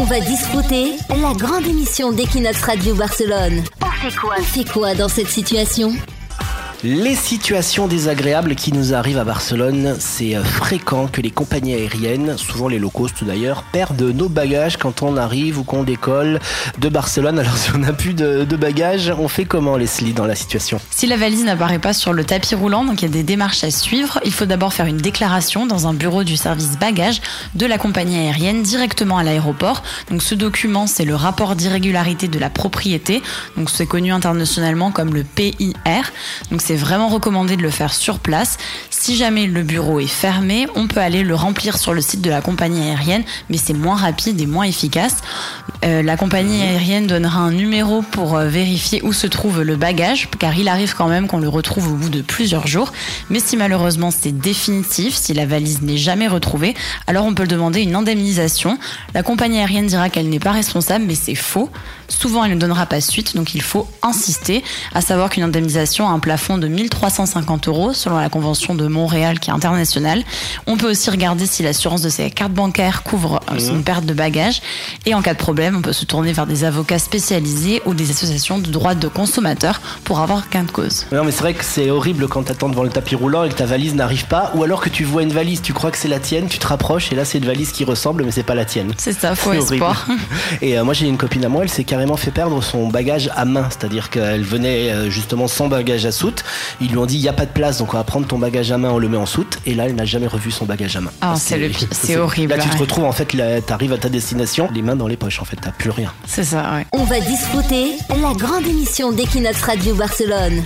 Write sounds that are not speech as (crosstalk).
On va discuter la grande émission d'Equinox Radio Barcelone. On fait quoi On fait quoi dans cette situation Les situations désagréables qui nous arrivent à Barcelone, c'est euh, fréquent que les compagnies aériennes, souvent les low cost d'ailleurs, perdent nos bagages quand on arrive ou qu'on décolle de Barcelone. Alors (laughs) si on n'a plus de, bagages, on fait comment Leslie dans la situation? Si la valise n'apparaît pas sur le tapis roulant, donc il y a des démarches à suivre, il faut d'abord faire une déclaration dans un bureau du service bagages de la compagnie aérienne directement à l'aéroport. Donc ce document, c'est le rapport d'irrégularité de la propriété. Donc c'est connu internationalement comme le PIR. C'est vraiment recommandé de le faire sur place. Si jamais le bureau est fermé, on peut aller le remplir sur le site de la compagnie aérienne, mais c'est moins rapide et moins efficace. Euh, la compagnie aérienne donnera un numéro pour euh, vérifier où se trouve le bagage, car il arrive quand même qu'on le retrouve au bout de plusieurs jours. Mais si malheureusement c'est définitif, si la valise n'est jamais retrouvée, alors on peut demander une indemnisation. La compagnie aérienne dira qu'elle n'est pas responsable, mais c'est faux. Souvent, elle ne donnera pas suite, donc il faut insister, à savoir qu'une indemnisation a un plafond de 1350 euros selon la convention de Montréal qui est internationale. On peut aussi regarder si l'assurance de ses cartes bancaires couvre euh, une perte de bagages. Et en cas de problème, on peut se tourner vers des avocats spécialisés ou des associations de droits de consommateurs pour avoir gain de cause. Non mais c'est vrai que c'est horrible quand t'attends devant le tapis roulant et que ta valise n'arrive pas, ou alors que tu vois une valise, tu crois que c'est la tienne, tu te rapproches et là c'est une valise qui ressemble mais c'est pas la tienne. C'est ça, faux C'est horrible. espoir. (laughs) (laughs) Et euh, moi j'ai une copine à moi, elle s'est carrément fait perdre son bagage à main, c'est-à-dire qu'elle venait euh, justement sans bagage à soute. Ils lui ont dit il y a pas de place, donc on va prendre ton bagage à main, on le met en soute. Et là elle n'a jamais revu son bagage à main. Ah, c'est le (laughs) pire, c'est horrible, Là tu te ouais. retrouves en fait, t'arrives à ta destination, les mains dans les poches en fait, t'as plus rien. C'est ça, ouais. On va discuter la grande émission d'Equinox Radio Barcelone.